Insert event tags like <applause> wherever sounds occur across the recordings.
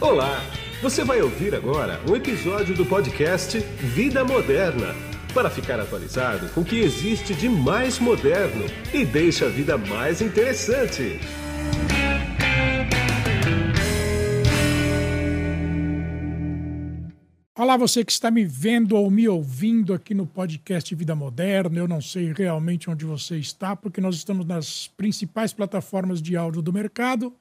Olá! Você vai ouvir agora um episódio do podcast Vida Moderna para ficar atualizado com o que existe de mais moderno e deixa a vida mais interessante. Olá, você que está me vendo ou me ouvindo aqui no podcast Vida Moderna. Eu não sei realmente onde você está, porque nós estamos nas principais plataformas de áudio do mercado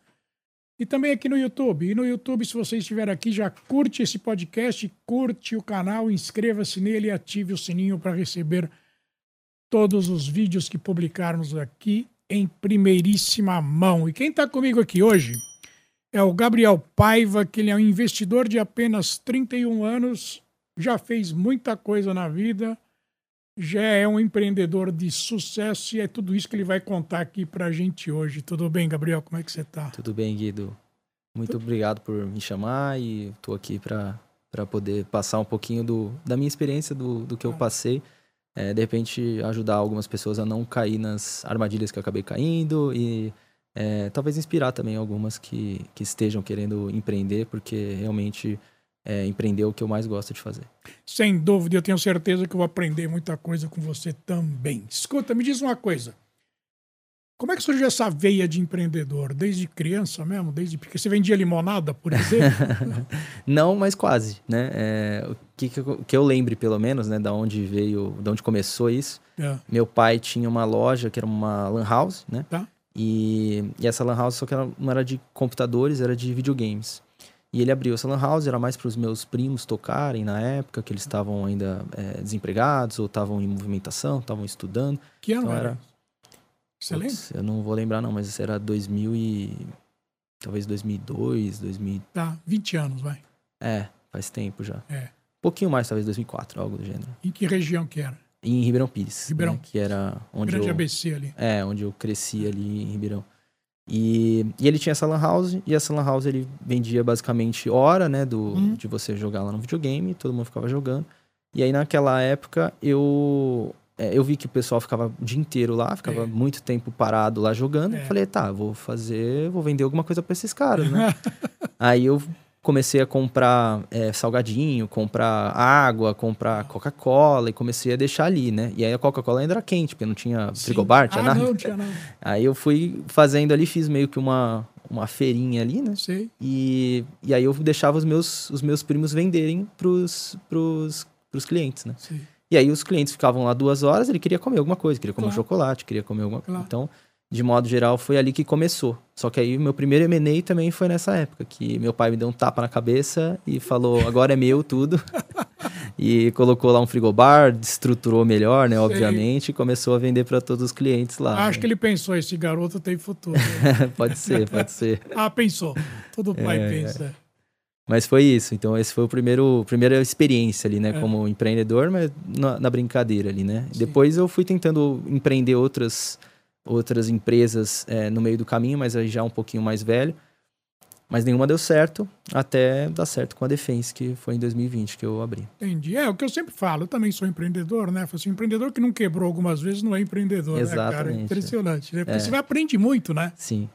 e também aqui no YouTube. E no YouTube, se você estiver aqui, já curte esse podcast, curte o canal, inscreva-se nele e ative o sininho para receber todos os vídeos que publicarmos aqui em primeiríssima mão. E quem está comigo aqui hoje é o Gabriel Paiva, que ele é um investidor de apenas 31 anos, já fez muita coisa na vida, já é um empreendedor de sucesso e é tudo isso que ele vai contar aqui para a gente hoje. Tudo bem, Gabriel? Como é que você está? Tudo bem, Guido. Muito tudo... obrigado por me chamar e estou aqui para poder passar um pouquinho do, da minha experiência, do, do que eu passei. É, de repente, ajudar algumas pessoas a não cair nas armadilhas que eu acabei caindo e é, talvez inspirar também algumas que, que estejam querendo empreender, porque realmente é, empreender o que eu mais gosto de fazer. Sem dúvida, eu tenho certeza que eu vou aprender muita coisa com você também. Escuta, me diz uma coisa. Como é que surgiu essa veia de empreendedor? Desde criança mesmo? Desde porque você vendia limonada, por exemplo? <laughs> Não, mas quase, né? É, o que, que eu, que, eu, lembre, pelo menos, né? Da onde veio, da onde começou isso. É. Meu pai tinha uma loja que era uma lan house, né? Tá. E, e essa lan house só que ela não era de computadores, era de videogames. E ele abriu essa lan house, era mais para os meus primos tocarem na época, que eles estavam ainda é, desempregados ou estavam em movimentação, estavam estudando. Que ano então, era? Você lembra? Eu não vou lembrar não, mas isso era 2000 e... Talvez 2002, 2000... Tá, 20 anos, vai. É, faz tempo já. É. Um pouquinho mais, talvez 2004, algo do gênero. Em que região que era? em Ribeirão Pires. Ribeirão. Né, que era onde Grande eu, ABC ali. É, onde eu cresci ali em Ribeirão. E, e ele tinha essa lan house, e essa lan house ele vendia basicamente hora, né, do, hum. de você jogar lá no videogame, todo mundo ficava jogando. E aí naquela época eu é, eu vi que o pessoal ficava o dia inteiro lá, ficava é. muito tempo parado lá jogando. É. Falei, tá, vou fazer, vou vender alguma coisa para esses caras, né? <laughs> aí eu comecei a comprar é, salgadinho, comprar água, comprar Coca-Cola e comecei a deixar ali, né? E aí a Coca-Cola ainda era quente, porque não tinha frigobar, tinha ah, nada. Não, tinha nada. <laughs> Aí eu fui fazendo ali, fiz meio que uma, uma feirinha ali, né? Sim. E, e aí eu deixava os meus, os meus primos venderem pros, pros, pros clientes, né? Sim. E aí os clientes ficavam lá duas horas, ele queria comer alguma coisa, queria comer claro. um chocolate, queria comer alguma coisa. Claro. Então, de modo geral, foi ali que começou. Só que aí o meu primeiro M&A também foi nessa época, que meu pai me deu um tapa na cabeça e falou, agora é meu tudo. <laughs> e colocou lá um frigobar, estruturou melhor, né, obviamente, e começou a vender para todos os clientes lá. Acho né? que ele pensou, esse garoto tem futuro. <laughs> pode ser, pode ser. <laughs> ah, pensou. Todo pai é... pensa. Mas foi isso. Então, esse foi o primeiro primeira experiência ali, né? É. Como empreendedor, mas na, na brincadeira ali, né? Sim. Depois eu fui tentando empreender outras outras empresas é, no meio do caminho, mas aí já um pouquinho mais velho. Mas nenhuma deu certo, até dar certo com a Defense, que foi em 2020 que eu abri. Entendi. É o que eu sempre falo, eu também sou empreendedor, né? Assim, empreendedor que não quebrou algumas vezes não é empreendedor, Exatamente. né, cara? Impressionante, né? Porque é. você aprende muito, né? Sim.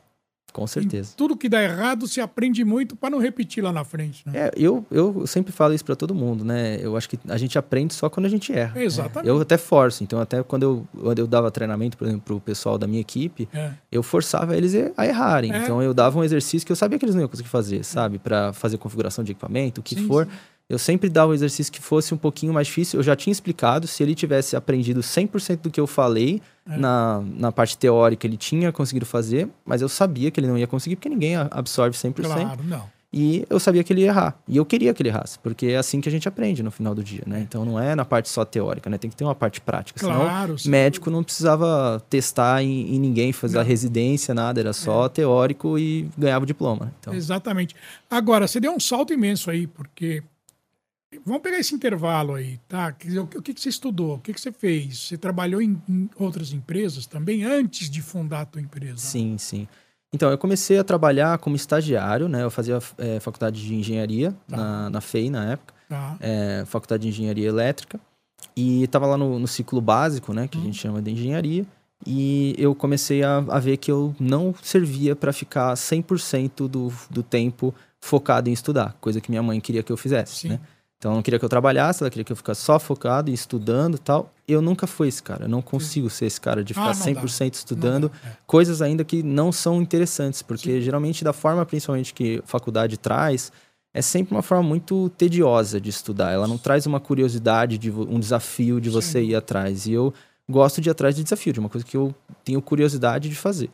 Com certeza. Em tudo que dá errado se aprende muito para não repetir lá na frente. Né? É, eu, eu sempre falo isso para todo mundo, né? Eu acho que a gente aprende só quando a gente erra. Né? Exatamente. É, eu até forço. Então, até quando eu, quando eu dava treinamento, por exemplo, para o pessoal da minha equipe, é. eu forçava eles a errarem. É. Então, eu dava um exercício que eu sabia que eles não iam conseguir fazer, sabe? Para fazer configuração de equipamento, o que sim, for. Sim eu sempre dava um exercício que fosse um pouquinho mais difícil. Eu já tinha explicado, se ele tivesse aprendido 100% do que eu falei é. na, na parte teórica, ele tinha conseguido fazer, mas eu sabia que ele não ia conseguir, porque ninguém absorve 100%. Claro, não. E eu sabia que ele ia errar. E eu queria que ele errasse, porque é assim que a gente aprende no final do dia, né? Então não é na parte só teórica, né? Tem que ter uma parte prática. Claro, Senão, médico não precisava testar em, em ninguém, fazer não. a residência, nada. Era só é. teórico e ganhava o diploma. Então... Exatamente. Agora, você deu um salto imenso aí, porque Vamos pegar esse intervalo aí, tá? O que, você estudou? O que, você fez? Você trabalhou em, outras empresas também antes de fundar a tua empresa? Sim, sim. Então, eu comecei a trabalhar como estagiário, né? Eu fazia é, faculdade de engenharia tá. na, na FEI na época, tá. é, faculdade de engenharia elétrica. E estava lá no, no, ciclo básico, né? Que hum. a gente chama de engenharia. E eu comecei a, a ver que eu não servia para ficar 100% do, do tempo focado em estudar, coisa que minha mãe queria que eu fizesse, Sim. né? Então ela não queria que eu trabalhasse, ela queria que eu ficasse só focado e estudando e tal. Eu nunca fui esse cara, eu não consigo ser esse cara de Ah, ficar dá. 100% estudando, Não, é. coisas ainda que não são interessantes, porque geralmente da forma principalmente que a faculdade traz, é sempre uma forma muito tediosa de estudar. Ela não traz uma curiosidade, de um desafio de você Sim. ir atrás. E eu gosto de ir atrás de desafio, de uma coisa que eu tenho curiosidade de fazer.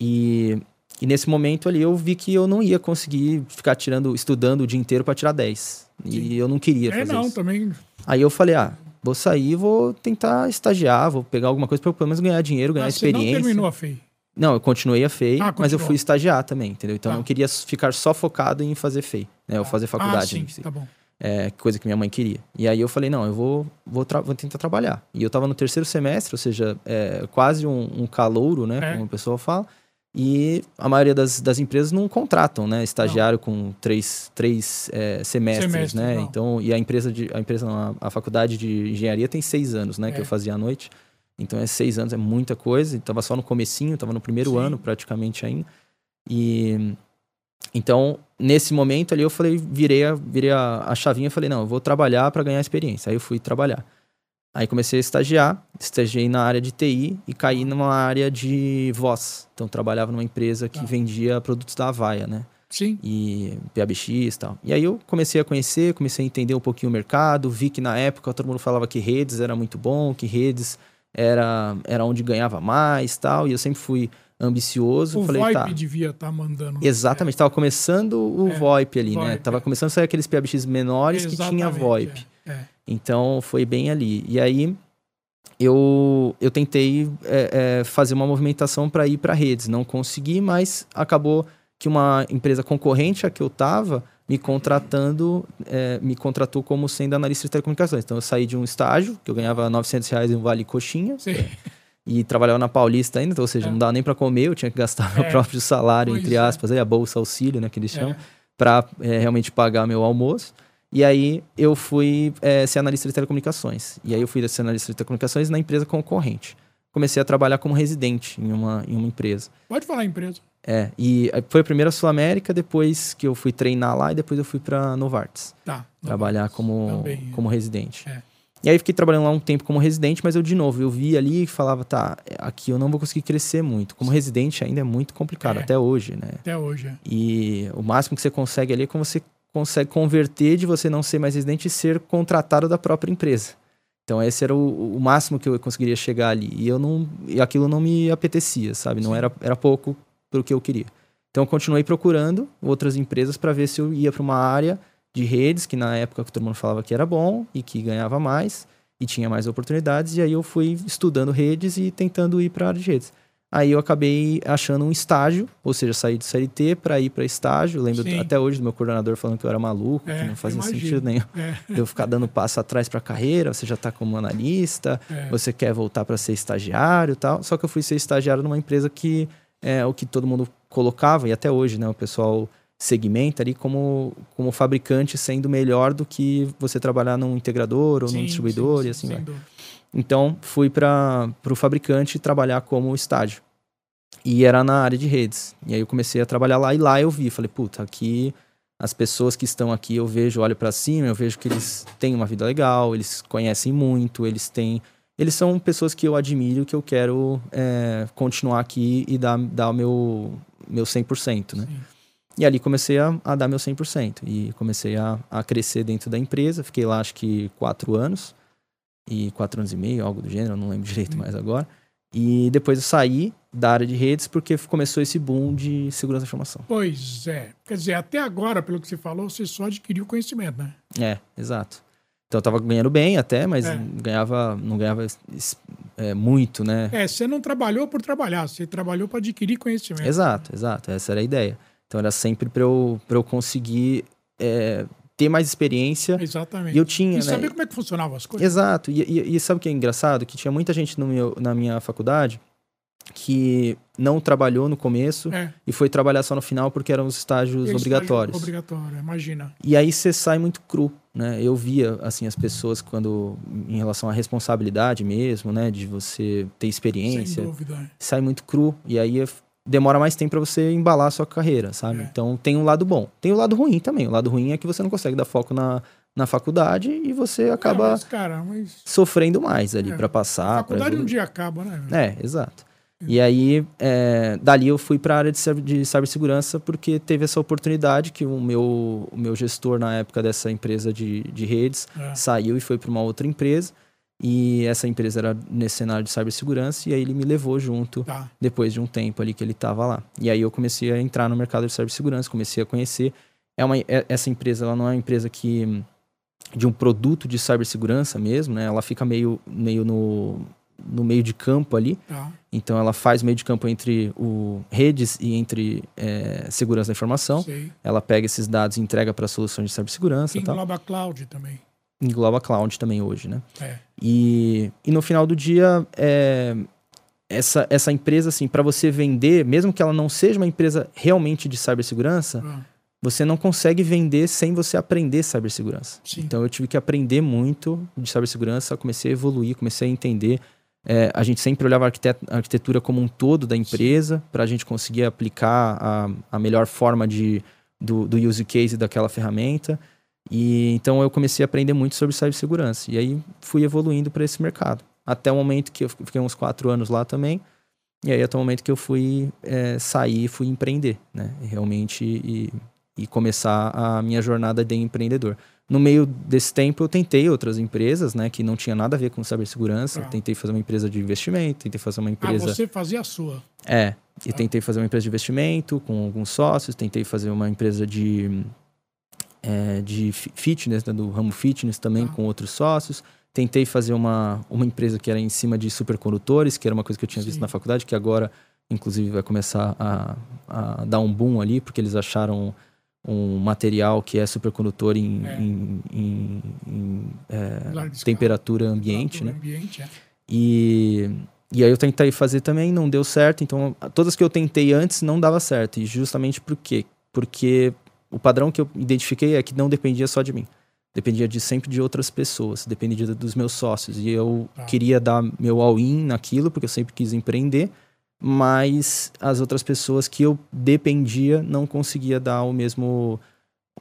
E, e nesse momento ali eu vi que eu não ia conseguir ficar tirando, estudando o dia inteiro para tirar 10. Sim. E eu não queria É, fazer não, isso. também. Aí eu falei, ah, vou sair, vou tentar estagiar, vou pegar alguma coisa para pelo menos ganhar dinheiro, ganhar Ah, você não experiência. terminou a FEI. Não, eu continuei a FEI, Ah, mas eu fui estagiar também, entendeu? Então Tá. eu não queria ficar só focado em fazer FEI, né? Ou fazer faculdade. Ah, sim, tá bom. É, coisa que minha mãe queria. E aí eu falei, não, eu vou, vou, vou tentar trabalhar. E eu tava no terceiro semestre, ou seja, é, quase um, um calouro, né? É. Como o pessoal fala. E a maioria das, das empresas não contratam, né? Estagiário com três, três é, semestres, Semestre, né? não. Então, e a empresa, de, a empresa não, a, a faculdade de engenharia tem seis anos, né? Que É. eu fazia à noite. Então, é seis anos, é muita coisa. E tava só no comecinho, tava no primeiro Sim. ano praticamente ainda. E então, nesse momento ali, eu falei, virei a, virei a, a chavinha e falei, não, eu vou trabalhar para ganhar experiência. Aí eu fui trabalhar. Aí comecei a estagiar, estagiei na área de TI e caí numa área de voz. Então, trabalhava numa empresa que Tá. vendia produtos da Avaia, né? Sim. E PABX e tal. E aí eu comecei a conhecer, comecei a entender um pouquinho o mercado, vi que na época todo mundo falava que redes era muito bom, que redes era, era onde ganhava mais tal. E eu sempre fui ambicioso. O falei, VoIP tá. devia estar mandando. Exatamente, estava começando o É, VoIP ali, né? VoIP, Tava é. começando a sair aqueles PBX menores que tinha Exatamente, VoIP. É, é. Então foi bem ali. E aí eu, eu tentei é, é, fazer uma movimentação para ir para redes. Não consegui, mas acabou que uma empresa concorrente a que eu tava me contratando, é, me contratou como sendo analista de telecomunicações. Então eu saí de um estágio, que eu ganhava 900 reais em um vale coxinha, Sim. <laughs> e trabalhava na Paulista ainda, então, ou seja, É. não dava nem para comer, eu tinha que gastar meu É. próprio salário, Pois entre é. aspas, aí, a bolsa auxílio, né, que eles chamam para realmente pagar meu almoço. E aí eu fui é, ser analista de telecomunicações. E aí eu fui ser analista de telecomunicações na empresa concorrente. Comecei a trabalhar como residente em uma, em uma empresa. Pode falar empresa. É, e aí foi a primeira Sul América, depois que eu fui treinar lá e depois eu fui para Novartis, Tá. trabalhar como, Também, é. como residente. É. E aí fiquei trabalhando lá um tempo como residente, mas eu de novo, eu vi ali e falava, tá, aqui eu não vou conseguir crescer muito. Como residente ainda é muito complicado, É. até hoje, né? Até hoje. é. E o máximo que você consegue ali é como você consegue converter de você não ser mais residente e ser contratado da própria empresa. Então esse era o, o máximo que eu conseguiria chegar ali. E eu não, e aquilo não me apetecia, sabe? Não era, era pouco pelo que eu queria. Então eu continuei procurando outras empresas para ver se eu ia para uma área de redes que na época todo mundo falava que era bom e que ganhava mais e tinha mais oportunidades. E aí eu fui estudando redes e tentando ir para a área de redes. Aí eu acabei achando um estágio, ou seja, saí do CLT para ir para estágio. Lembro Sim. até hoje do meu coordenador falando que eu era maluco, É, que não fazia sentido nenhum. É, <laughs> Eu ficar dando passo atrás para a carreira, você já está como analista, é. você quer voltar para ser estagiário e tal. Só que eu fui ser estagiário numa empresa que é o que todo mundo colocava, e até hoje, né? O pessoal segmenta ali como, como fabricante sendo melhor do que você trabalhar num integrador ou Sim, num distribuidor sim, e assim sim, vai. dúvida. Então, fui para o fabricante trabalhar como estágio. E era na área de redes. E aí eu comecei a trabalhar lá e lá eu vi, falei, puta, aqui as pessoas que estão aqui, eu vejo, olho para cima, eu vejo que eles têm uma vida legal, eles conhecem muito, eles têm eles são pessoas que eu admiro, que eu quero é, continuar aqui e dar, dar o meu, meu 100%, né? Sim. E ali comecei a, a dar meu 100%. E comecei a, a crescer dentro da empresa. Fiquei lá, acho que quatro anos. E quatro anos e meio, algo do gênero, eu não lembro <laughs> direito Hum. mais agora. E depois eu saí da área de redes porque começou esse boom de segurança da informação. Pois é. Quer dizer, até agora, pelo que você falou, você só adquiriu conhecimento, né? É, exato. Então eu tava ganhando bem até, mas É. ganhava, não ganhava é, muito, né? É, você não trabalhou por trabalhar, você trabalhou para adquirir conhecimento. Exato, exato. Essa era a ideia. Então era sempre para eu, pra eu conseguir é, ter mais experiência. Exatamente. E eu tinha, E né? saber como é que funcionavam as coisas. Exato. E, e- e sabe o que é engraçado? Que tinha muita gente no meu, na minha faculdade que não trabalhou no começo É, e foi trabalhar só no final porque eram os estágios estágio obrigatórios. Obrigatório, imagina. E aí você sai muito cru, né? Eu via, assim, as pessoas quando... Em relação à responsabilidade mesmo, né? De você ter Sem experiência. dúvida. é. Sai muito cru. E aí demora mais tempo para você embalar a sua carreira, sabe? É. Então tem um lado bom. Tem o lado ruim também. O lado ruim é que você não consegue dar foco na, na faculdade e você acaba É, mas, cara, mas sofrendo mais ali É. para a passar. pra faculdade um evoluir. dia acaba, né? É, exato. E aí, é, dali eu fui para a área de, de cibersegurança porque teve essa oportunidade que o meu, o meu gestor na época dessa empresa de, de redes É. saiu e foi para uma outra empresa. E essa empresa era nesse cenário de cibersegurança e aí ele me levou junto Tá. depois de um tempo ali que ele estava lá. E aí eu comecei a entrar no mercado de cibersegurança, comecei a conhecer. É uma, é- essa empresa, ela não é uma empresa que de um produto de cibersegurança mesmo, né? Ela fica meio, meio no, no meio de campo ali. Tá. Então ela faz meio de campo entre o redes e entre é, segurança da informação. Sei. Ela pega esses dados e entrega para soluções de cibersegurança, Que e tal. engloba cloud também. Engloba cloud também hoje, né? É. E, e no final do dia, é, essa, essa empresa, assim, para você vender, mesmo que ela não seja uma empresa realmente de cibersegurança, Ah, você não consegue vender sem você aprender cibersegurança. Sim. Então eu tive que aprender muito de cibersegurança, comecei a evoluir, comecei a entender. É, a gente sempre olhava a arquitetura como um todo da empresa para a gente conseguir aplicar a, a melhor forma de, do, do use case daquela ferramenta. E então eu comecei a aprender muito sobre cibersegurança. E aí fui evoluindo para esse mercado. Até o momento que eu fiquei uns quatro anos lá também. E aí até o momento que eu fui é, sair e fui empreender, né? Realmente e, e começar a minha jornada de empreendedor. No meio desse tempo eu tentei outras empresas, né? Que não tinha nada a ver com cibersegurança. Tá. Tentei fazer uma empresa de investimento, tentei fazer uma Ah, empresa... você fazia a sua. É, e Tá. tentei fazer uma empresa de investimento com alguns sócios, tentei fazer uma empresa de, é, de fi- fitness, né, do ramo fitness também Tá. com outros sócios. Tentei fazer uma, uma empresa que era em cima de supercondutores, que era uma coisa que eu tinha visto Sim. na faculdade, que agora, inclusive, vai começar a, a dar um boom ali, porque eles acharam um material que é supercondutor em, É. em, em- em, é, temperatura ambiente, né? Ambiente, é. E, e aí eu tentei fazer também, não deu certo. Então, todas que eu tentei antes não dava certo. E justamente por quê? Porque o padrão que eu identifiquei é que não dependia só de mim. Dependia de sempre de outras pessoas, dependia dos meus sócios. E eu Tá. queria dar meu all-in naquilo, porque eu sempre quis empreender, mas as outras pessoas que eu dependia não conseguia dar o mesmo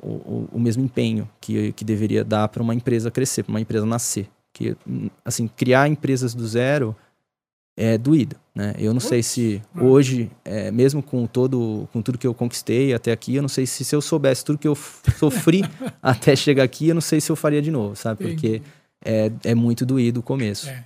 o, o- o mesmo empenho que, que deveria dar para uma empresa crescer, para uma empresa nascer. Que, assim, criar empresas do zero é doído, né? Eu não sei se hoje, é, mesmo com todo, com tudo que eu conquistei até aqui, eu não sei se se eu soubesse tudo que eu sofri <laughs> até chegar aqui, eu não sei se eu faria de novo, sabe? Porque é, é muito doído o começo. É.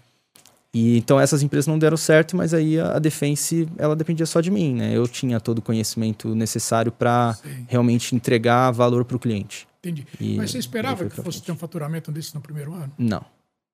E então essas empresas não deram certo, mas aí a, a Defense, ela dependia só de mim, né? Eu tinha todo o conhecimento necessário para realmente entregar valor para o cliente. Entendi. E Mas você esperava que fosse ter um faturamento desse no primeiro ano? Não.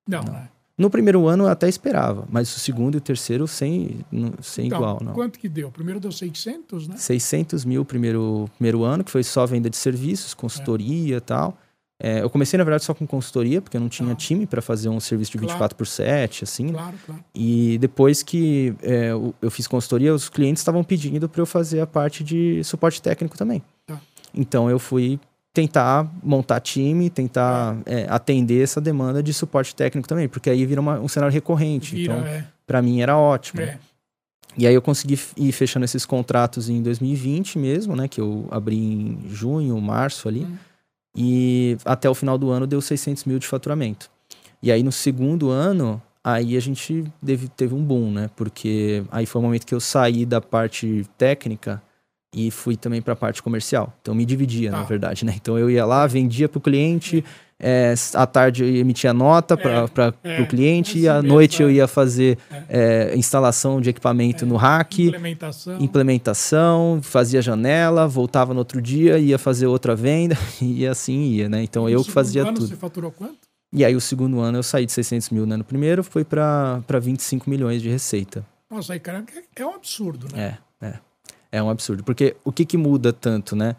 Não, Não. né? No primeiro ano eu até esperava, mas o segundo e o terceiro sem, sem Então, igual, não. Quanto que deu? O primeiro deu 600, né? 600 mil primeiro, primeiro ano, que foi só venda de serviços, consultoria e tal. É, eu comecei, na verdade, só com consultoria, porque eu não tinha Ah. time para fazer um serviço de Claro. 24 por 7, assim. Claro, claro. E depois que é, eu eu fiz consultoria, os clientes estavam pedindo para eu fazer a parte de suporte técnico também. Tá. Então eu fui tentar montar time, tentar é, atender essa demanda de suporte técnico também, porque aí vira uma- um cenário recorrente. Vira, então, é. para mim era ótimo. é. E aí eu consegui ir fechando esses contratos em 2020 mesmo, né? Que eu abri em junho, março ali. Hum. E até o final do ano deu 600 mil de faturamento. E aí no segundo ano, aí a gente teve, teve um boom, né? Porque aí foi o momento que eu saí da parte técnica e fui também para a parte comercial. Então me dividia, na Tá. verdade, né? Então eu ia lá, vendia para o cliente, é, à tarde eu emitia nota para é, o cliente e assim à noite eu é. ia fazer é, instalação de equipamento no rack Implementação. implementação, fazia janela, voltava no outro dia, ia fazer outra venda <laughs> e assim ia, né? Então No eu que fazia ano tudo. Você faturou quanto? E aí o segundo ano eu saí de 600 mil né, no primeiro, foi para 25 milhões de receita. Nossa, aí, cara, é é um absurdo, né? É, é. É um absurdo. Porque o que que muda tanto, né?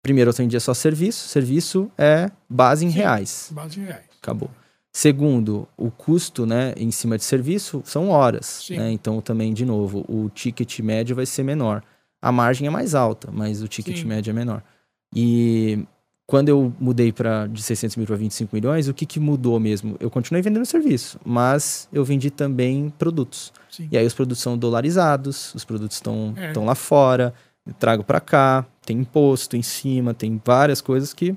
Primeiro eu atendia só serviço, serviço é base em Sim. reais. Base em reais. Acabou. Segundo, o custo, né, em cima de serviço são horas, né? Então também, de novo, o ticket médio vai ser menor. A margem é mais alta, mas o ticket Sim. médio é menor. E quando eu mudei para de 600 mil para 25 milhões, o que, que mudou mesmo? Eu continuei vendendo serviço, mas eu vendi também produtos. Sim. E aí os produtos são dolarizados, os produtos estão É. lá fora, trago para cá, tem imposto em cima, tem várias coisas que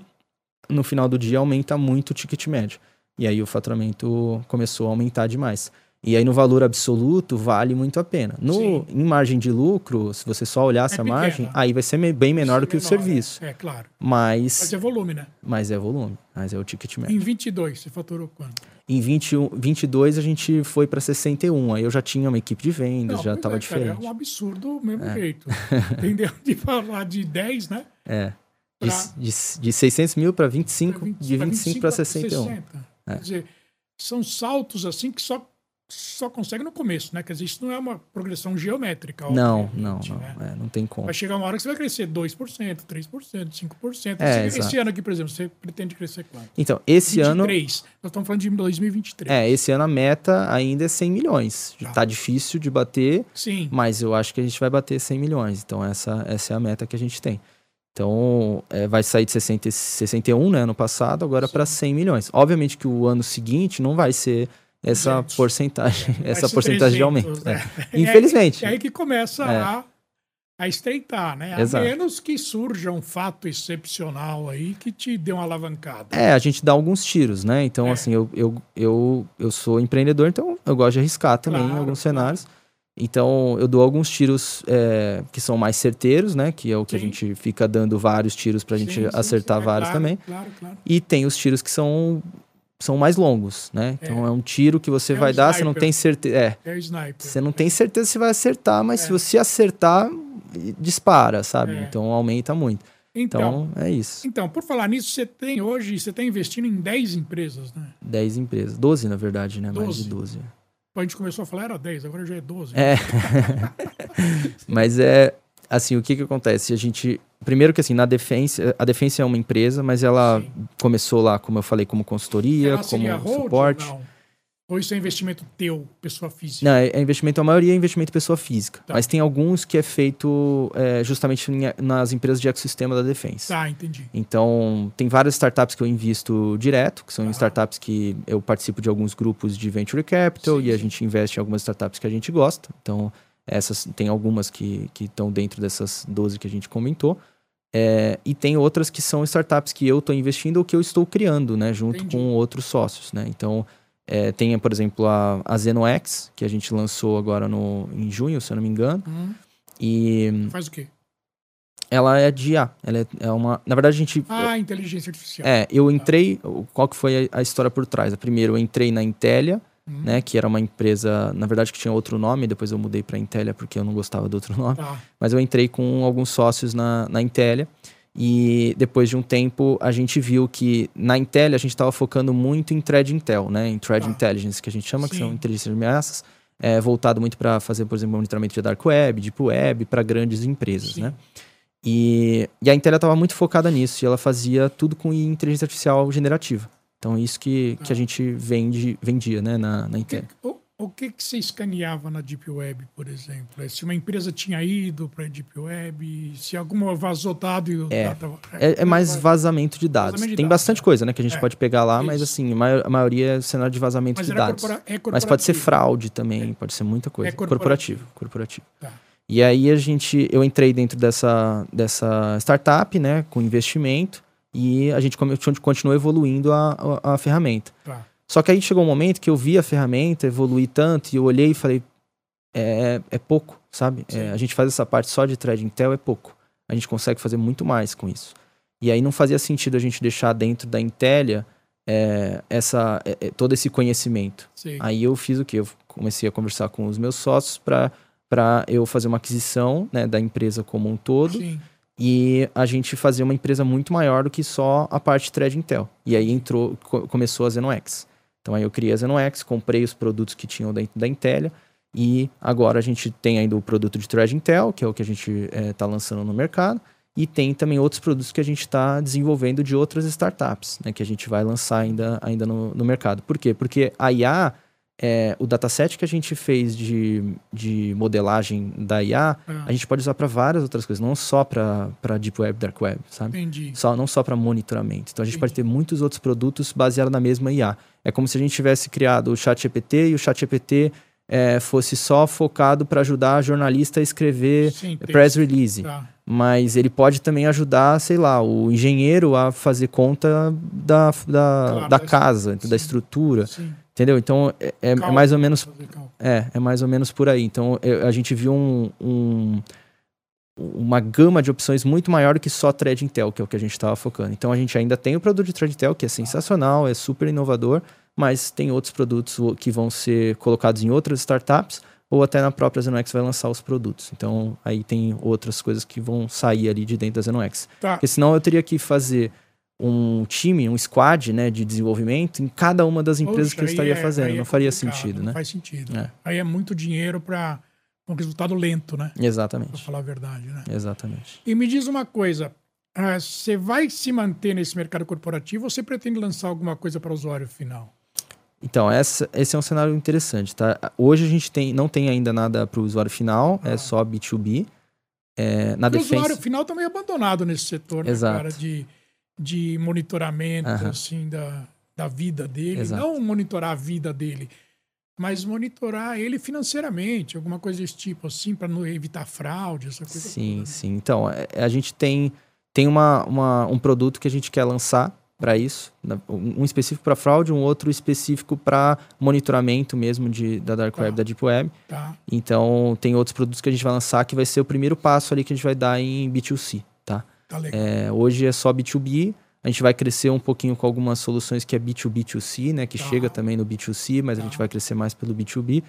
no final do dia aumenta muito o ticket médio. E aí o faturamento começou a aumentar demais. E aí no valor absoluto vale muito a pena. No, Sim. em margem de lucro, se você só olhasse É a margem, pequena. aí vai ser bem menor do que o Menor, serviço. É, é, claro. Mas, Mas é volume, né? mas é volume, mas é o ticket médio. Em 22, você faturou quanto? Em 21, 22 a gente foi para 61, aí eu já tinha uma equipe de vendas, já pois estava é, cara, diferente. é um absurdo do mesmo jeito. <laughs> Entendeu? De falar de 10, né? É. De, Pra- de, de 600 mil para 25, Pra 20 de pra 25 para 61. 60. É. Quer dizer, são saltos assim que só, só consegue no começo, né? Quer dizer, isso não é uma progressão geométrica. Não, obviamente, não, né? não. É, não tem como. Vai chegar uma hora que você vai crescer 2%, 3%, 5%. É, esse, esse ano aqui, por exemplo, você pretende crescer quanto? Então, esse ano. 23. Nós estamos falando de 2023. É, esse ano a meta ainda é 100 milhões. Tá. Tá difícil de bater, Sim. mas eu acho que a gente vai bater 100 milhões. Então, essa, essa é a meta que a gente tem. Então, é, vai sair de 60, e 61, né, ano passado, agora para 100 milhões. Obviamente que o ano seguinte não vai ser essa 200. porcentagem, Vai essa porcentagem de 300, aumento. né? é. Infelizmente. É aí que começa É. a, a estreitar, né? A Exato. menos que surja um fato excepcional aí que te dê uma alavancada. É, a gente dá alguns tiros, né? Então, É. assim, eu, eu, eu, eu sou empreendedor, então eu gosto de arriscar também em Claro, alguns claro. cenários. Então, eu dou alguns tiros é, que são mais certeiros, né? Que é o que a Sim. gente fica dando vários tiros pra gente Sim, acertar sim, é vários claro, também. Claro, claro. E tem os tiros que são, são mais longos, né? Então, é, um tiro que você É vai um dar, você não tem certeza. É, É o sniper. você não tem certeza se vai acertar, mas É. se você acertar, dispara, sabe? É. Então, aumenta muito. Então, Então, é isso. então, por falar nisso, você tem hoje, você está investindo em 10 empresas, né? 10 empresas. 12, na verdade, né? Mais de 12. 12. A gente começou a falar, era 10, agora já é 12. É. <laughs> <laughs> mas é assim, o que que acontece? A gente primeiro que assim, na Defense, a Defense é uma empresa, mas ela Sim. começou lá, como eu falei, como consultoria, Ela como hold suporte. Não? ou isso é investimento teu, pessoa física? Não, é é investimento, a maioria é investimento pessoa física. Tá. Mas tem alguns que é feito é, justamente nas empresas de ecossistema da Defense. Tá, entendi. Então, tem várias startups que eu invisto direto, que são Ah. startups que eu participo de alguns grupos de venture capital Sim, e a sim. gente investe em algumas startups que a gente gosta. Então, essas tem algumas que estão dentro dessas 12 que a gente comentou. É, e tem outras que são startups que eu estou investindo ou que eu estou criando, né, junto Entendi. com outros sócios, né? Então, é, tem, por exemplo, a, a ZenoX, que a gente lançou agora no, em junho, se eu não me engano. Hum, E faz o quê? ela é de IA. Ela é, é uma... Na verdade, a gente... Ah, inteligência artificial. É, eu entrei. Qual que foi a, a história por trás? Primeiro, eu entrei na Intelia, Hum, né? Que era uma empresa, na verdade, que tinha outro nome. Depois eu mudei para Intelia porque eu não gostava do outro <laughs> nome. Tá. Mas eu entrei com alguns sócios na, na Intelia. E depois de um tempo, a gente viu que na Intelia a gente estava focando muito em Thread Intel, né? Em Thread Tá. Intelligence, que a gente chama, que são Sim. inteligências de ameaças. É, voltado muito para fazer, por exemplo, monitoramento de Dark Web, Deep Web, para grandes empresas, Sim. né? E, e a Intel estava muito focada nisso, e ela fazia tudo com inteligência artificial generativa. Então, isso que, que a gente vende, vendia né, na, na O Intel. o, o que, que você escaneava na Deep Web, por exemplo? É Se uma empresa tinha ido para a Deep Web, se alguma vazou dado e o É. dado tava- É, é mais vazamento de dados. Vazamento de Tem dados, bastante é. coisa né, que a gente É. pode pegar lá, mas Isso. assim, a mai- a maioria é cenário de vazamento Mas de dados. corpora, é Mas pode ser fraude também, pode ser muita coisa. É corporativo. corporativo. corporativo. Tá. E aí a gente, eu entrei dentro dessa, dessa startup, né, com investimento, e a gente continuou evoluindo a, a, a ferramenta. Tá. Só que aí chegou um momento que eu vi a ferramenta evoluir tanto, e eu olhei e falei, é, é pouco, sabe? Sim. É, a gente faz essa parte só de thread Intel, é pouco. A gente consegue fazer muito mais com isso. E aí não fazia sentido a gente deixar dentro da Intelia é, essa, é, é, todo esse conhecimento. Sei. Aí eu fiz o quê? Eu comecei a conversar com os meus sócios para eu fazer uma aquisição né, da empresa como um todo Sim. E a gente fazer uma empresa muito maior do que só a parte Thread Intel. E aí entrou, co- começou a ZenoX. Então aí eu criei a ZenoX, comprei os produtos que tinham dentro da Intelia e agora a gente tem ainda o produto de Thread Intel, que é o que a gente está lançando no mercado, e tem também outros produtos que a gente está desenvolvendo de outras startups, né, que a gente vai lançar ainda, ainda no, no mercado. Por quê? Porque a IA é, o dataset que a gente fez de, de modelagem da IA, Ah. a gente pode usar para várias outras coisas, não só para Deep Web, Dark Web, sabe? Entendi. Só, não só para monitoramento. Então a gente pode ter Entendi. muitos outros produtos baseados na mesma IA. É como se a gente tivesse criado o ChatGPT e o ChatGPT é, fosse só focado para ajudar a jornalista a escrever Sim, press release. Tá. Mas ele pode também ajudar, sei lá, o engenheiro a fazer conta da, da, Claro, da da casa, sim. da estrutura. Sim. Entendeu? Então é, é- é mais ou menos é, é mais ou menos por aí. Então, eu- a gente viu um, um- uma gama de opções muito maior do que só Thread Intel, que é o que a gente estava focando. Então, a gente ainda tem o produto de Thread Intel, que é sensacional, é super inovador, mas tem outros produtos que vão ser colocados em outras startups ou até na própria ZenoX vai lançar os produtos. Então, aí tem outras coisas que vão sair ali de dentro da ZenoX. Tá. Porque senão eu teria que fazer um time, um squad né, de desenvolvimento em cada uma das empresas Poxa, que eu estaria é- fazendo. é não faria sentido, não né? faz sentido. É. Aí é muito dinheiro para um resultado lento, né? Exatamente. falar a verdade, né? Exatamente. E me diz uma coisa, ah, você vai se manter nesse mercado corporativo ou você pretende lançar alguma coisa para o usuário final? Então, essa, esse é um cenário interessante, tá? Hoje a gente tem, não tem ainda nada para o usuário final, Ah. é só B2B. É, na o usuário defesa. final também é abandonado nesse setor, né, Exato. cara? De, de monitoramento, Aham. assim, da, da vida dele. Exato. Não monitorar a vida dele, mas monitorar ele financeiramente, alguma coisa desse tipo, assim, para não evitar fraude, essa coisa Sim, toda. sim. Então, é- a gente tem, tem uma, uma- um produto que a gente quer lançar para isso, um específico para fraude, um outro específico para monitoramento mesmo de, da Dark Tá. Web, da Deep Web. Tá, Então, tem outros produtos que a gente vai lançar que vai ser o primeiro passo ali que a gente vai dar em B2C, tá? tá. É, hoje é só B2B. A gente vai crescer um pouquinho com algumas soluções que é B2B2C, né? Que Tá. chega também no B2C, mas a Tá. gente vai crescer mais pelo B2B.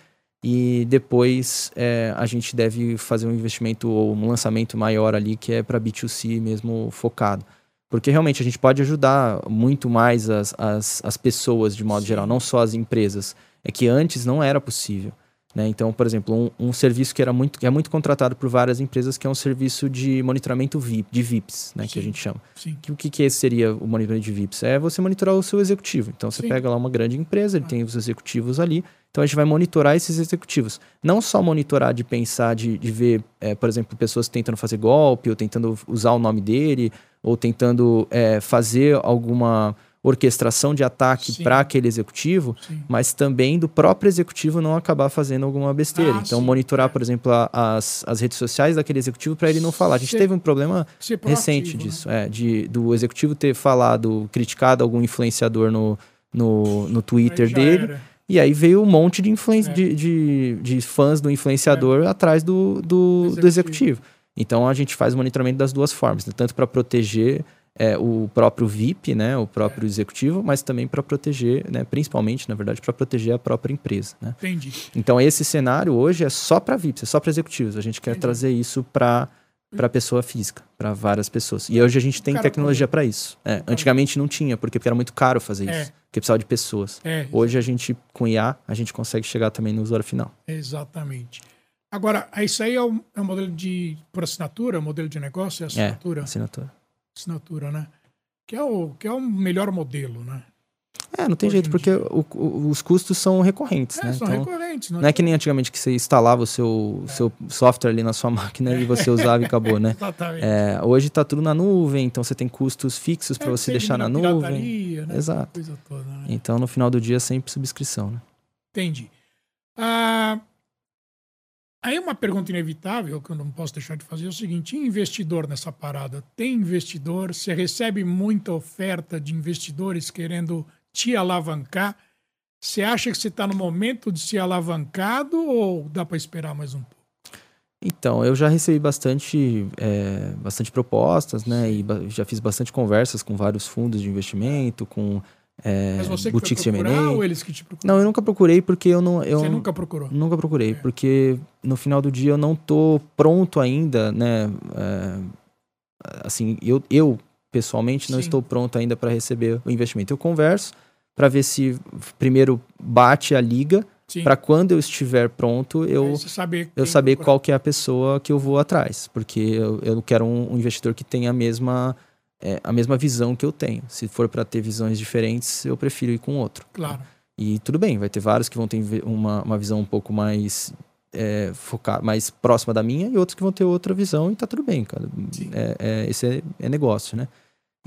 E depois é, a gente deve fazer um investimento ou um lançamento maior ali que é para B2C mesmo focado. Porque realmente a gente pode ajudar muito mais as, as, as pessoas de modo Sim. geral, não só as empresas. É que antes não era possível. Né? Então, por exemplo, um, um serviço que, era muito, que é muito contratado por várias empresas, que é um serviço de monitoramento VIP, de VIPs, né? que a gente chama. Sim. Que, o que, que seria o monitoramento de VIPs? É você monitorar o seu executivo. Então, você Sim. pega lá uma grande empresa, ele Ah. tem os executivos ali. Então, a gente vai monitorar esses executivos. Não só monitorar de pensar, de, de ver, é, por exemplo, pessoas tentando fazer golpe, ou tentando usar o nome dele, ou tentando é, fazer alguma orquestração de ataque para aquele executivo, Sim. mas também do próprio executivo não acabar fazendo alguma besteira. Ah, então, sim, monitorar, é. por exemplo, a- as, as redes sociais daquele executivo para ele não falar. A gente Ser- teve um problema Ser recente né? disso, é, de, do executivo ter falado, criticado algum influenciador no, no, no Twitter dele, era. e aí veio um monte de, É. de, de, de fãs do influenciador atrás do, do, do Executivo. executivo. Então a gente faz monitoramento das duas formas, né? tanto para proteger é, o próprio VIP, né, o É. próprio executivo, mas também para proteger, né, principalmente, na verdade, para proteger a própria empresa. Né? Entendi. Então esse cenário hoje é só para VIPs, é só para executivos. A gente quer Entendi. trazer isso para para pessoa física, para várias pessoas. E hoje a gente tem Cara, tecnologia para isso. É, antigamente não tinha, porque era muito caro fazer É. isso, porque precisava de pessoas. É, Hoje a gente com IA a gente consegue chegar também no usuário final. exatamente. Agora, isso aí é um, é um modelo de por assinatura, um modelo de negócio, é assinatura, Assinatura. Assinatura, né? Que é o que é o melhor modelo, né? É, não tem Hoje jeito, porque o- o- os custos são recorrentes, É, né? são Então, recorrentes, não é que nem antigamente que você instalava o seu, seu software ali na sua <laughs> máquina e você usava e acabou, né? <laughs> Exatamente. É, hoje está tudo na nuvem, então você tem custos fixos para É, você deixar na nuvem. né? Exato. Toda, né? Então no final do dia é sempre subscrição, né? Entendi. Ah, aí uma pergunta inevitável que eu não posso deixar de fazer é o seguinte: investidor nessa parada? Tem investidor? Você recebe muita oferta de investidores querendo te alavancar? Você acha que você está no momento de ser alavancado ou dá para esperar mais um pouco? Então, eu já recebi bastante, é, bastante propostas, né? E já fiz bastante conversas com vários fundos de investimento, com é, Mas você que foi boutiques de procurar ou eles que te procuraram? Não, eu nunca procurei porque eu não... Eu Você nunca procurou? Nunca procurei, É. porque no final do dia eu não tô pronto ainda, né? É, assim, eu, eu pessoalmente não Sim. estou pronto ainda para receber o investimento. Eu converso para ver se primeiro bate a liga, para quando eu estiver pronto eu saber eu saber procurar. qual que é a pessoa que eu vou atrás, porque eu, eu quero um, um investidor que tenha a mesma é, a mesma visão que eu tenho. Se for para ter visões diferentes, eu prefiro ir com outro. Claro. E tudo bem, vai ter vários que vão ter uma, uma visão um pouco mais é, focar mais próxima da minha e outros que vão ter outra visão e tá tudo bem, cara. É, é, esse é, é, negócio, né?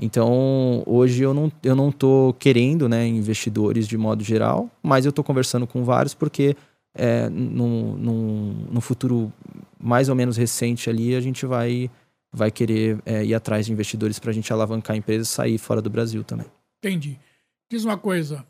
Então, hoje eu não, eu não tô querendo, né, investidores de modo geral, mas eu tô conversando com vários porque é, no, no, no futuro mais ou menos recente ali, a gente vai, vai querer é, ir atrás de investidores para a gente alavancar a empresa e sair fora do Brasil também. Entendi. Diz uma coisa,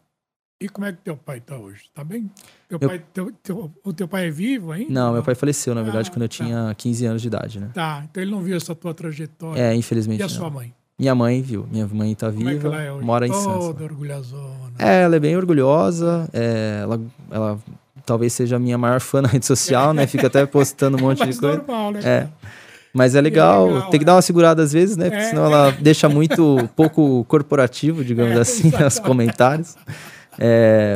e como é que teu pai está hoje? Está bem? Teu pai, teu, teu, o teu pai é vivo ainda? Não, meu pai faleceu, na verdade, ah, quando eu tá. tinha 15 anos de idade, né? Tá, então ele não viu essa tua trajetória. É, infelizmente. E a não. sua mãe? Minha mãe viu. Minha mãe está viva. Como é ela é hoje? Mora em Toda orgulhosona. É, ela é bem orgulhosa. É, ela, ela talvez seja a minha maior fã na rede social, né? Fica até postando um <laughs> monte de coisa. Normal, né? É. Mas é legal, é legal tem que é. dar uma segurada às vezes, né? Porque é. senão ela deixa muito <laughs> pouco corporativo, digamos é, assim, <laughs> nos comentários.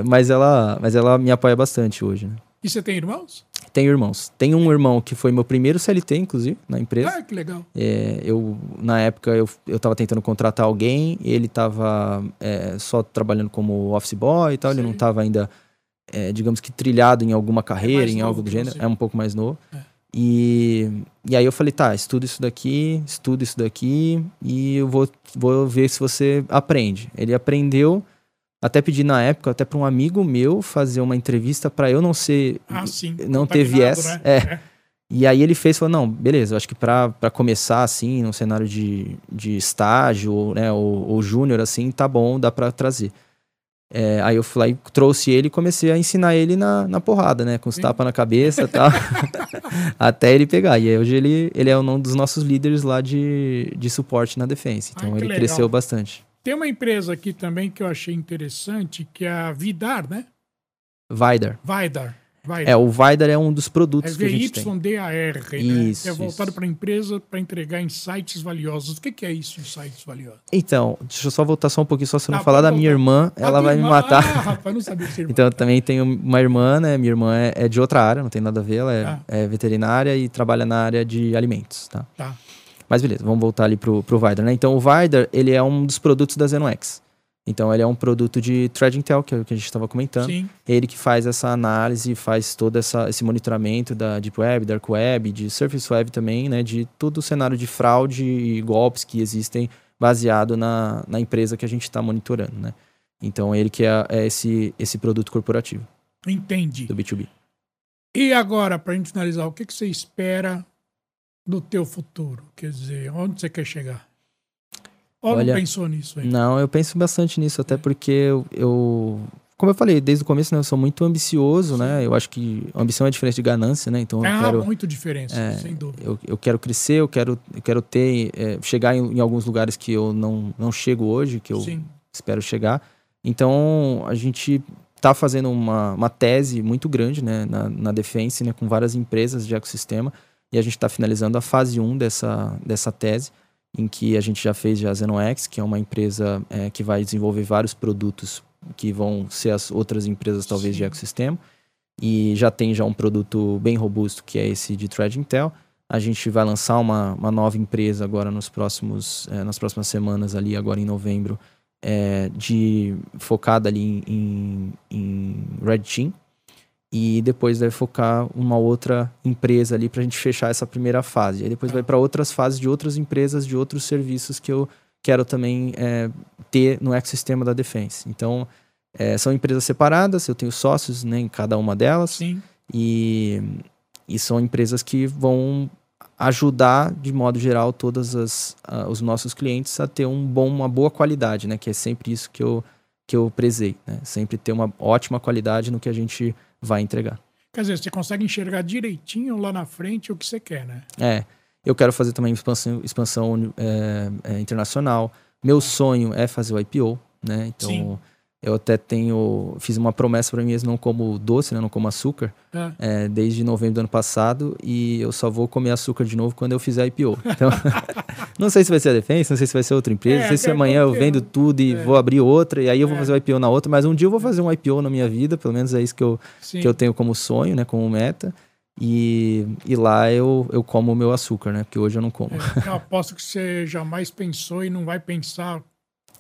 Mas, ela, mas ela me apoia bastante hoje, né? E você tem irmãos? Tenho irmãos. Tem um irmão que foi meu primeiro CLT, inclusive, na empresa. Ah, que legal. É, eu, na época, eu, eu tava tentando contratar alguém, ele tava é, só trabalhando como office boy e tal, Sim. ele não tava ainda, é, digamos que, trilhado em alguma carreira, em algo do gênero. É um pouco mais novo. E, e aí eu falei, tá, estuda isso daqui, estuda isso daqui e eu vou, vou ver se você aprende. Ele aprendeu até pedi na época, até para um amigo meu fazer uma entrevista para eu não ser. Ah, sim. Não ter viés. Né? É. é. E aí ele fez, falou, não, beleza, eu acho que para começar assim, num cenário de, de estágio, né, ou, ou júnior, assim, tá bom, dá para trazer. É, aí eu fui lá e trouxe ele e comecei a ensinar ele na, na porrada, né? Com os tapas na cabeça e tal. <laughs> até ele pegar. E hoje ele, ele é um dos nossos líderes lá de, de suporte na defesa. Então ele legal. cresceu bastante. Tem uma empresa aqui também que eu achei interessante, que é a Vidar, né? Vidar. Vidar. É, o Vidar é um dos produtos é que a gente tem. VYDAR, né? Isso, é voltado para a empresa para entregar insights valiosos. O que, que é isso, insights valiosos? Então, deixa eu só voltar só um pouquinho, só se eu não ah, falar da minha irmã, ah, ela vai irmã? me matar. Ah, rapaz, não sabia ser <laughs> irmã. então, eu também tenho uma irmã, né? Minha irmã é, é, de outra área, não tem nada a ver, ela é, ah. é veterinária e trabalha na área de alimentos, tá? Tá. Mas beleza, vamos voltar ali pro, pro Vidar, né? Então o Vidar, ele é um dos produtos da ZenoX. Então ele é um produto de Thread Intel, que é o que a gente estava comentando. Sim. Ele que faz essa análise, faz todo essa, esse monitoramento da Deep Web, Dark Web, de Surface Web também, né? De todo o cenário de fraude e golpes que existem baseado na, na empresa que a gente está monitorando, né? Então ele que é, é, esse, esse produto corporativo. Entendi. Do B2B. E agora, para a gente finalizar, o que, que você espera do teu futuro? Quer dizer, onde você quer chegar? Ou Olha, não pensou nisso aí? Não, eu penso bastante nisso, até porque eu, eu, como eu falei desde o começo, né, eu sou muito ambicioso, né? Sim. né? Eu acho que ambição é diferente de ganância, né? Então é, eu quero, muito diferença, é, sem dúvida. Eu, eu quero crescer, eu quero, eu quero ter, é, chegar em, em, alguns lugares que eu não, não chego hoje, que eu Sim. espero chegar. Então a gente está fazendo uma, uma tese muito grande, né, na, na Defense, né, com várias empresas de ecossistema e a gente está finalizando a fase 1 dessa, dessa tese, em que a gente já fez já a ZenoX, que é uma empresa é, que vai desenvolver vários produtos que vão ser as outras empresas talvez Sim. de ecossistema. E já tem já um produto bem robusto, que é esse de Thread Intel. A gente vai lançar uma, uma nova empresa agora nos próximos, é, nas próximas semanas ali, agora em novembro, é, de focada ali em, em, em Red Team, e depois deve focar uma outra empresa ali para a gente fechar essa primeira fase. Aí depois vai para outras fases de outras empresas, de outros serviços que eu quero também é, ter no ecossistema da Defense. Então, é, são empresas separadas, eu tenho sócios né, em cada uma delas. Sim. E, e são empresas que vão ajudar, de modo geral, todos os nossos clientes a ter um bom, uma boa qualidade, né? Que é sempre isso que eu, que eu prezei. Né? Sempre ter uma ótima qualidade no que a gente vai entregar. Quer dizer, você consegue enxergar direitinho lá na frente o que você quer, né? É. Eu quero fazer também expansão, expansão é, é, internacional. Meu sonho é fazer o IPO, né? Então, Sim. Eu até tenho. Fiz uma promessa para mim mesmo, não como doce, né? Não como açúcar. É. É, desde novembro do ano passado. E eu só vou comer açúcar de novo quando eu fizer IPO. Então, <laughs> <laughs> não sei se vai ser a defesa, não sei se vai ser outra empresa. É, não sei se amanhã eu vendo tudo e é. vou abrir outra. E aí eu vou é. fazer o IPO na outra. Mas um dia eu vou fazer um IPO na minha vida. Pelo menos é isso que eu, que eu tenho como sonho, né? Como meta. E, e lá eu, eu como o meu açúcar, né? Porque hoje eu não como. É, eu aposto que você jamais pensou e não vai pensar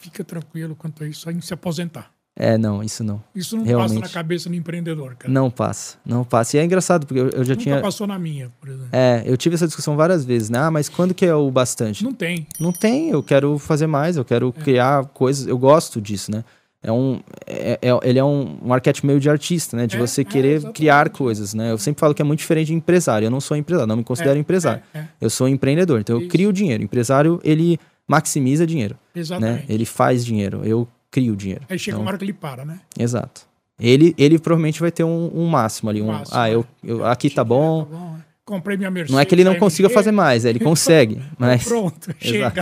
fica tranquilo quanto a isso, em se aposentar. É, não, isso não. Isso não Realmente. passa na cabeça do empreendedor, cara. Não passa, não passa. E é engraçado, porque eu, eu já Nunca tinha. passou na minha, por exemplo. É, eu tive essa discussão várias vezes, né? Ah, mas quando que é o bastante? Não tem. Não tem, eu quero fazer mais, eu quero criar coisas, eu gosto disso, né? É um, é, é- ele é um, um arquétipo meio de artista, né? De É, você é, querer criar coisas, né? Eu sempre falo que é muito diferente de empresário. Eu não sou empresário, não me considero É, empresário. é, é. Eu sou empreendedor, então eu Isso. crio dinheiro. Empresário, ele maximiza dinheiro, né? Exatamente. Ele faz dinheiro, eu crio dinheiro. Aí chega Então, uma hora que ele para, né? Exato. Ele, ele provavelmente vai ter um, um máximo ali. Um, Máximo, ah, eu, né? eu- aqui tá bom. Tá bom, é. Comprei minha Mercedes. Não é que ele não consiga fazer mais, é, ele consegue. <laughs> Mas Pronto, <laughs> chega.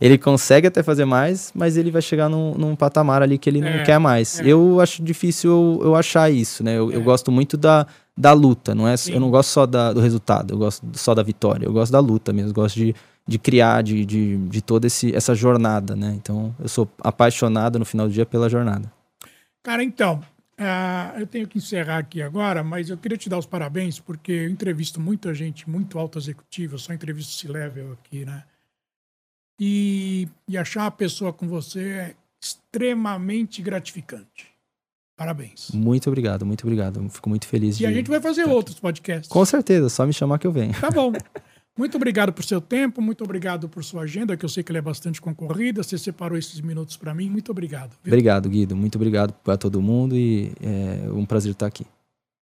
ele consegue até fazer mais, mas ele vai chegar num, num patamar ali que ele não É, quer mais. é. Eu acho difícil eu, eu achar isso, né? Eu, eu É. gosto muito da, da luta, não é? Sim. Eu não gosto só da- do resultado, eu gosto só da vitória. Eu gosto da luta mesmo, eu gosto de, de criar, de, de, de toda esse, essa jornada, né? Então, eu sou apaixonado no final do dia pela jornada. Cara, então, ah, eu tenho que encerrar aqui agora, mas eu queria te dar os parabéns, porque eu entrevisto muita gente muito alta executiva, eu só entrevisto C-level aqui, né? E, e achar uma pessoa com você é extremamente gratificante. Parabéns. Muito obrigado, muito obrigado. Fico muito feliz E de... a gente vai fazer outros podcasts. Com certeza, só me chamar que eu venho. Tá bom. <laughs> Muito obrigado por seu tempo, muito obrigado por sua agenda, que eu sei que ela é bastante concorrida. Você separou esses minutos para mim. Muito obrigado. viu? Obrigado, Guido. Muito obrigado para todo mundo e é um prazer estar aqui.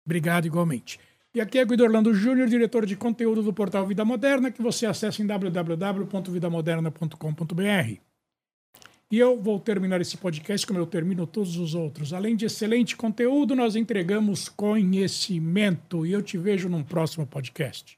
Obrigado igualmente. E aqui é Guido Orlando Júnior, diretor de conteúdo do portal Vida Moderna, que você acessa em www.vidamoderna.com.br. E eu vou terminar esse podcast como eu termino todos os outros. Além de excelente conteúdo, nós entregamos conhecimento. E eu te vejo num próximo podcast.